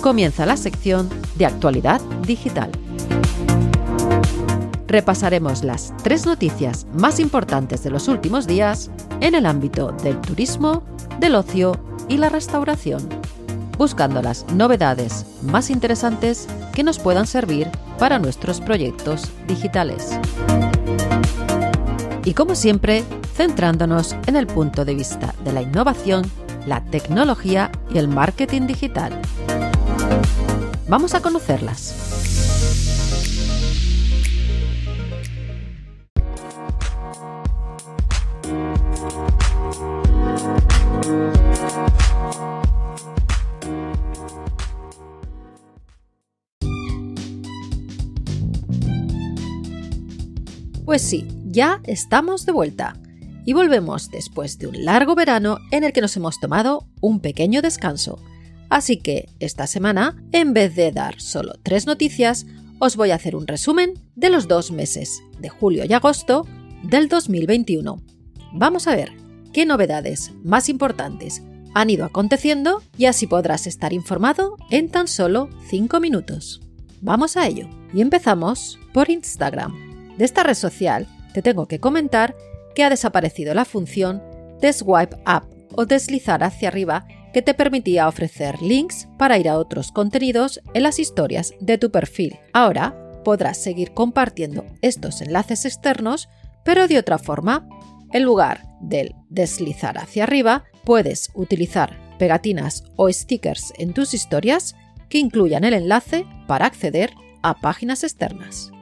comienza la sección de actualidad digital. Repasaremos las tres noticias más importantes de los últimos días en el ámbito del turismo, del ocio y la restauración, buscando las novedades más interesantes que nos puedan servir para nuestros proyectos digitales. Y como siempre, centrándonos en el punto de vista de la innovación, la tecnología y el marketing digital. Vamos a conocerlas. Pues sí, ya estamos de vuelta y volvemos después de un largo verano en el que nos hemos tomado un pequeño descanso. Así que esta semana, en vez de dar solo tres noticias, os voy a hacer un resumen de los dos meses, de julio y agosto, del 2021. Vamos a ver qué novedades más importantes han ido aconteciendo y así podrás estar informado en tan solo 5 minutos. Vamos a ello y empezamos por Instagram. De esta red social te tengo que comentar que ha desaparecido la función de swipe up o deslizar hacia arriba que te permitía ofrecer links para ir a otros contenidos en las historias de tu perfil. Ahora podrás seguir compartiendo estos enlaces externos, pero de otra forma. En lugar del deslizar hacia arriba, puedes utilizar pegatinas o stickers en tus historias que incluyan el enlace para acceder a páginas externas.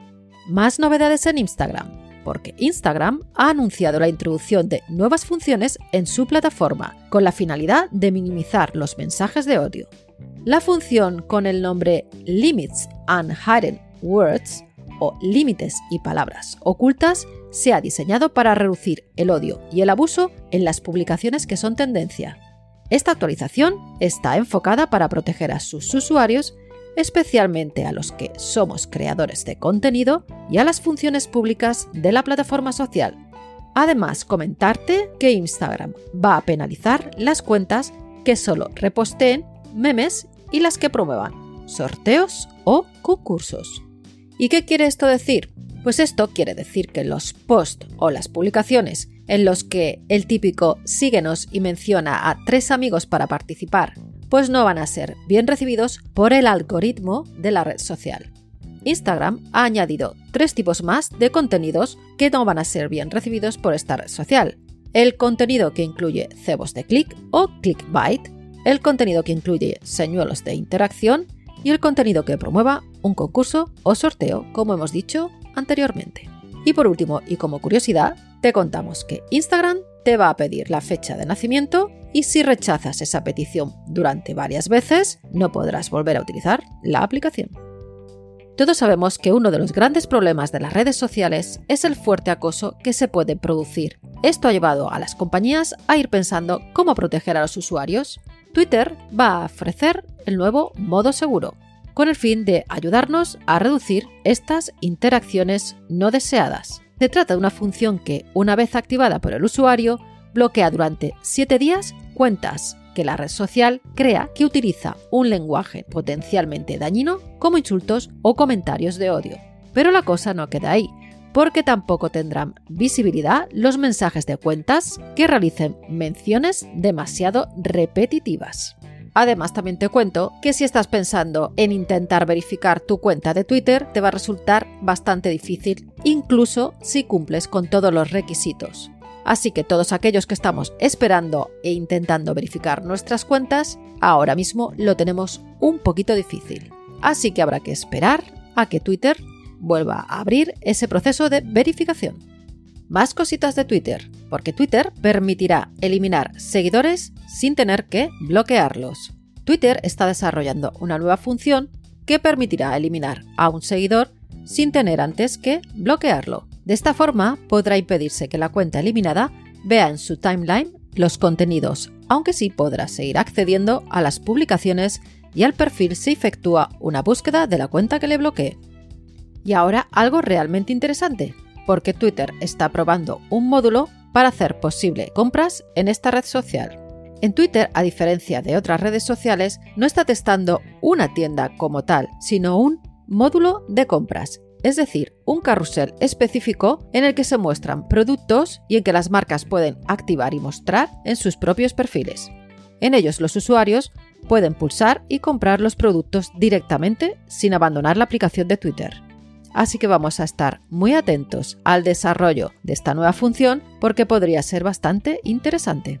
Más novedades en Instagram, porque Instagram ha anunciado la introducción de nuevas funciones en su plataforma, con la finalidad de minimizar los mensajes de odio. La función con el nombre Limits and Hidden Words, o límites y palabras ocultas, se ha diseñado para reducir el odio y el abuso en las publicaciones que son tendencia. Esta actualización está enfocada para proteger a sus usuarios especialmente a los que somos creadores de contenido y a las funciones públicas de la plataforma social. Además, comentarte que Instagram va a penalizar las cuentas que solo reposteen memes y las que promuevan sorteos o concursos. ¿Y qué quiere esto decir? Pues esto quiere decir que los posts o las publicaciones en los que el típico síguenos y menciona a tres amigos para participar pues no van a ser bien recibidos por el algoritmo de la red social. Instagram ha añadido tres tipos más de contenidos que no van a ser bien recibidos por esta red social. El contenido que incluye cebos de clic o clickbait, el contenido que incluye señuelos de interacción y el contenido que promueva un concurso o sorteo, como hemos dicho anteriormente. Y por último, y como curiosidad, te contamos que Instagram te va a pedir la fecha de nacimiento y si rechazas esa petición durante varias veces, no podrás volver a utilizar la aplicación. Todos sabemos que uno de los grandes problemas de las redes sociales es el fuerte acoso que se puede producir. Esto ha llevado a las compañías a ir pensando cómo proteger a los usuarios. Twitter va a ofrecer el nuevo modo seguro, con el fin de ayudarnos a reducir estas interacciones no deseadas. Se trata de una función que, una vez activada por el usuario, bloquea durante 7 días cuentas que la red social crea que utiliza un lenguaje potencialmente dañino como insultos o comentarios de odio. Pero la cosa no queda ahí, porque tampoco tendrán visibilidad los mensajes de cuentas que realicen menciones demasiado repetitivas. Además, también te cuento que si estás pensando en intentar verificar tu cuenta de Twitter, te va a resultar bastante difícil, incluso si cumples con todos los requisitos. Así que todos aquellos que estamos esperando e intentando verificar nuestras cuentas, ahora mismo lo tenemos un poquito difícil. Así que habrá que esperar a que Twitter vuelva a abrir ese proceso de verificación. Más cositas de Twitter, porque Twitter permitirá eliminar seguidores sin tener que bloquearlos. Twitter está desarrollando una nueva función que permitirá eliminar a un seguidor sin tener antes que bloquearlo. De esta forma podrá impedirse que la cuenta eliminada vea en su timeline los contenidos, aunque sí podrá seguir accediendo a las publicaciones y al perfil si efectúa una búsqueda de la cuenta que le bloquee. Y ahora algo realmente interesante porque Twitter está probando un módulo para hacer posible compras en esta red social. En Twitter, a diferencia de otras redes sociales, no está testando una tienda como tal, sino un módulo de compras, es decir, un carrusel específico en el que se muestran productos y en que las marcas pueden activar y mostrar en sus propios perfiles. En ellos los usuarios pueden pulsar y comprar los productos directamente sin abandonar la aplicación de Twitter. Así que vamos a estar muy atentos al desarrollo de esta nueva función porque podría ser bastante interesante.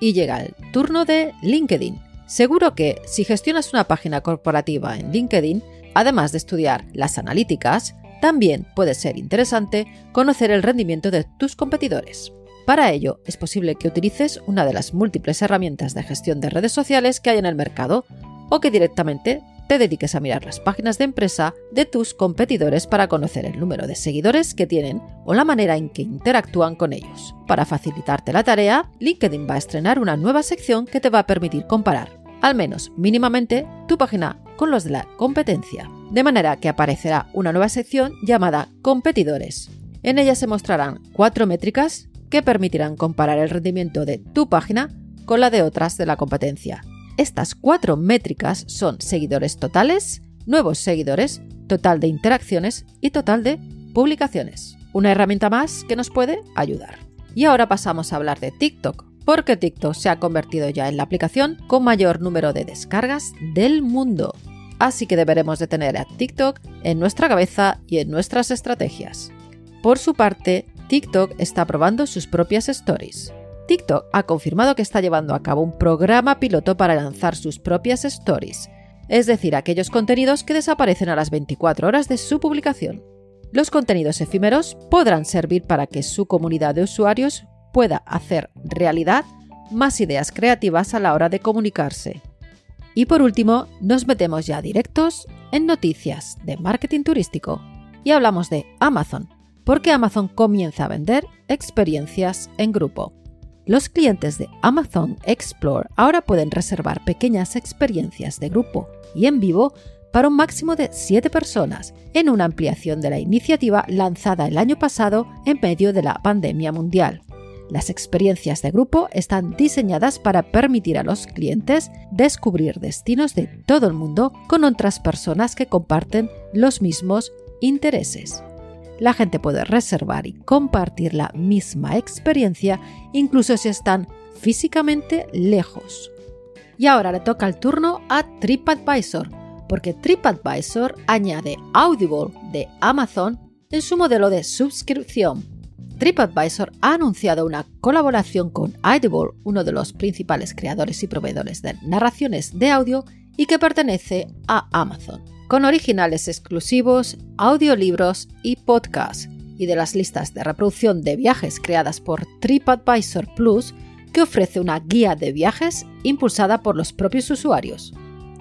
Y llega el turno de LinkedIn. Seguro que si gestionas una página corporativa en LinkedIn, además de estudiar las analíticas, también puede ser interesante conocer el rendimiento de tus competidores. Para ello, es posible que utilices una de las múltiples herramientas de gestión de redes sociales que hay en el mercado o que directamente te dediques a mirar las páginas de empresa de tus competidores para conocer el número de seguidores que tienen o la manera en que interactúan con ellos. Para facilitarte la tarea, LinkedIn va a estrenar una nueva sección que te va a permitir comparar, al menos mínimamente, tu página con los de la competencia. De manera que aparecerá una nueva sección llamada Competidores. En ella se mostrarán cuatro métricas que permitirán comparar el rendimiento de tu página con la de otras de la competencia. Estas cuatro métricas son seguidores totales, nuevos seguidores, total de interacciones y total de publicaciones. Una herramienta más que nos puede ayudar. Y ahora pasamos a hablar de TikTok, porque TikTok se ha convertido ya en la aplicación con mayor número de descargas del mundo. Así que deberemos de tener a TikTok en nuestra cabeza y en nuestras estrategias. Por su parte, TikTok está probando sus propias stories. TikTok ha confirmado que está llevando a cabo un programa piloto para lanzar sus propias stories, es decir, aquellos contenidos que desaparecen a las 24 horas de su publicación. Los contenidos efímeros podrán servir para que su comunidad de usuarios pueda hacer realidad más ideas creativas a la hora de comunicarse. Y por último, nos metemos ya directos en noticias de marketing turístico y hablamos de Amazon, porque Amazon comienza a vender experiencias en grupo. Los clientes de Amazon Explore ahora pueden reservar pequeñas experiencias de grupo y en vivo para un máximo de 7 personas, en una ampliación de la iniciativa lanzada el año pasado en medio de la pandemia mundial. Las experiencias de grupo están diseñadas para permitir a los clientes descubrir destinos de todo el mundo con otras personas que comparten los mismos intereses la gente puede reservar y compartir la misma experiencia incluso si están físicamente lejos. Y ahora le toca el turno a TripAdvisor, porque TripAdvisor añade Audible de Amazon en su modelo de suscripción. TripAdvisor ha anunciado una colaboración con Audible, uno de los principales creadores y proveedores de narraciones de audio y que pertenece a Amazon con originales exclusivos, audiolibros y podcasts, y de las listas de reproducción de viajes creadas por TripAdvisor Plus, que ofrece una guía de viajes impulsada por los propios usuarios.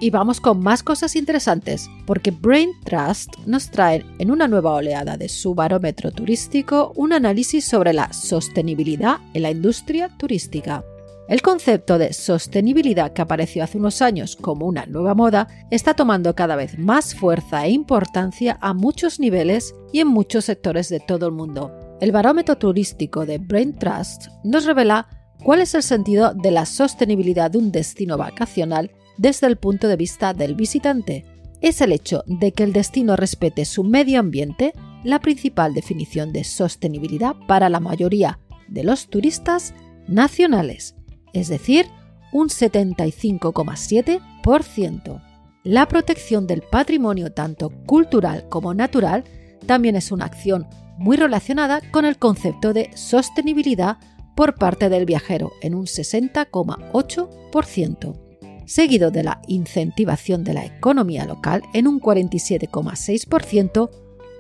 Y vamos con más cosas interesantes, porque Brain Trust nos trae en una nueva oleada de su barómetro turístico un análisis sobre la sostenibilidad en la industria turística. El concepto de sostenibilidad que apareció hace unos años como una nueva moda está tomando cada vez más fuerza e importancia a muchos niveles y en muchos sectores de todo el mundo. El barómetro turístico de Brain Trust nos revela cuál es el sentido de la sostenibilidad de un destino vacacional desde el punto de vista del visitante. Es el hecho de que el destino respete su medio ambiente la principal definición de sostenibilidad para la mayoría de los turistas nacionales es decir, un 75,7%. La protección del patrimonio tanto cultural como natural también es una acción muy relacionada con el concepto de sostenibilidad por parte del viajero en un 60,8%, seguido de la incentivación de la economía local en un 47,6%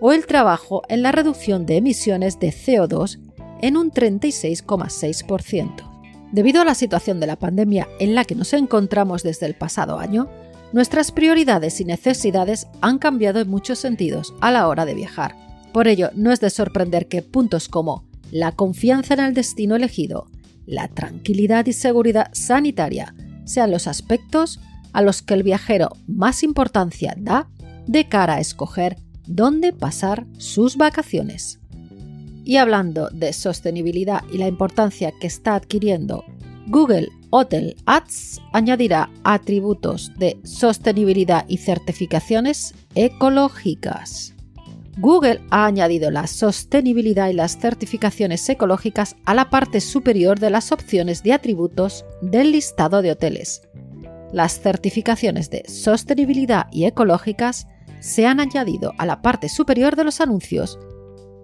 o el trabajo en la reducción de emisiones de CO2 en un 36,6%. Debido a la situación de la pandemia en la que nos encontramos desde el pasado año, nuestras prioridades y necesidades han cambiado en muchos sentidos a la hora de viajar. Por ello, no es de sorprender que puntos como la confianza en el destino elegido, la tranquilidad y seguridad sanitaria sean los aspectos a los que el viajero más importancia da de cara a escoger dónde pasar sus vacaciones. Y hablando de sostenibilidad y la importancia que está adquiriendo Google Hotel Ads añadirá atributos de sostenibilidad y certificaciones ecológicas. Google ha añadido la sostenibilidad y las certificaciones ecológicas a la parte superior de las opciones de atributos del listado de hoteles. Las certificaciones de sostenibilidad y ecológicas se han añadido a la parte superior de los anuncios.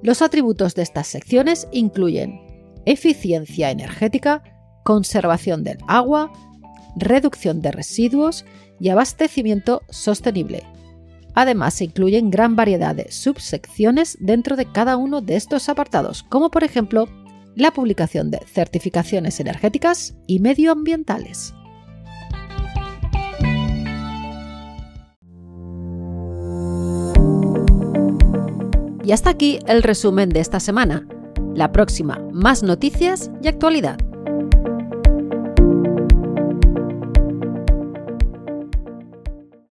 Los atributos de estas secciones incluyen eficiencia energética, conservación del agua, reducción de residuos y abastecimiento sostenible. Además, se incluyen gran variedad de subsecciones dentro de cada uno de estos apartados, como por ejemplo la publicación de certificaciones energéticas y medioambientales. Y hasta aquí el resumen de esta semana. La próxima, más noticias y actualidad.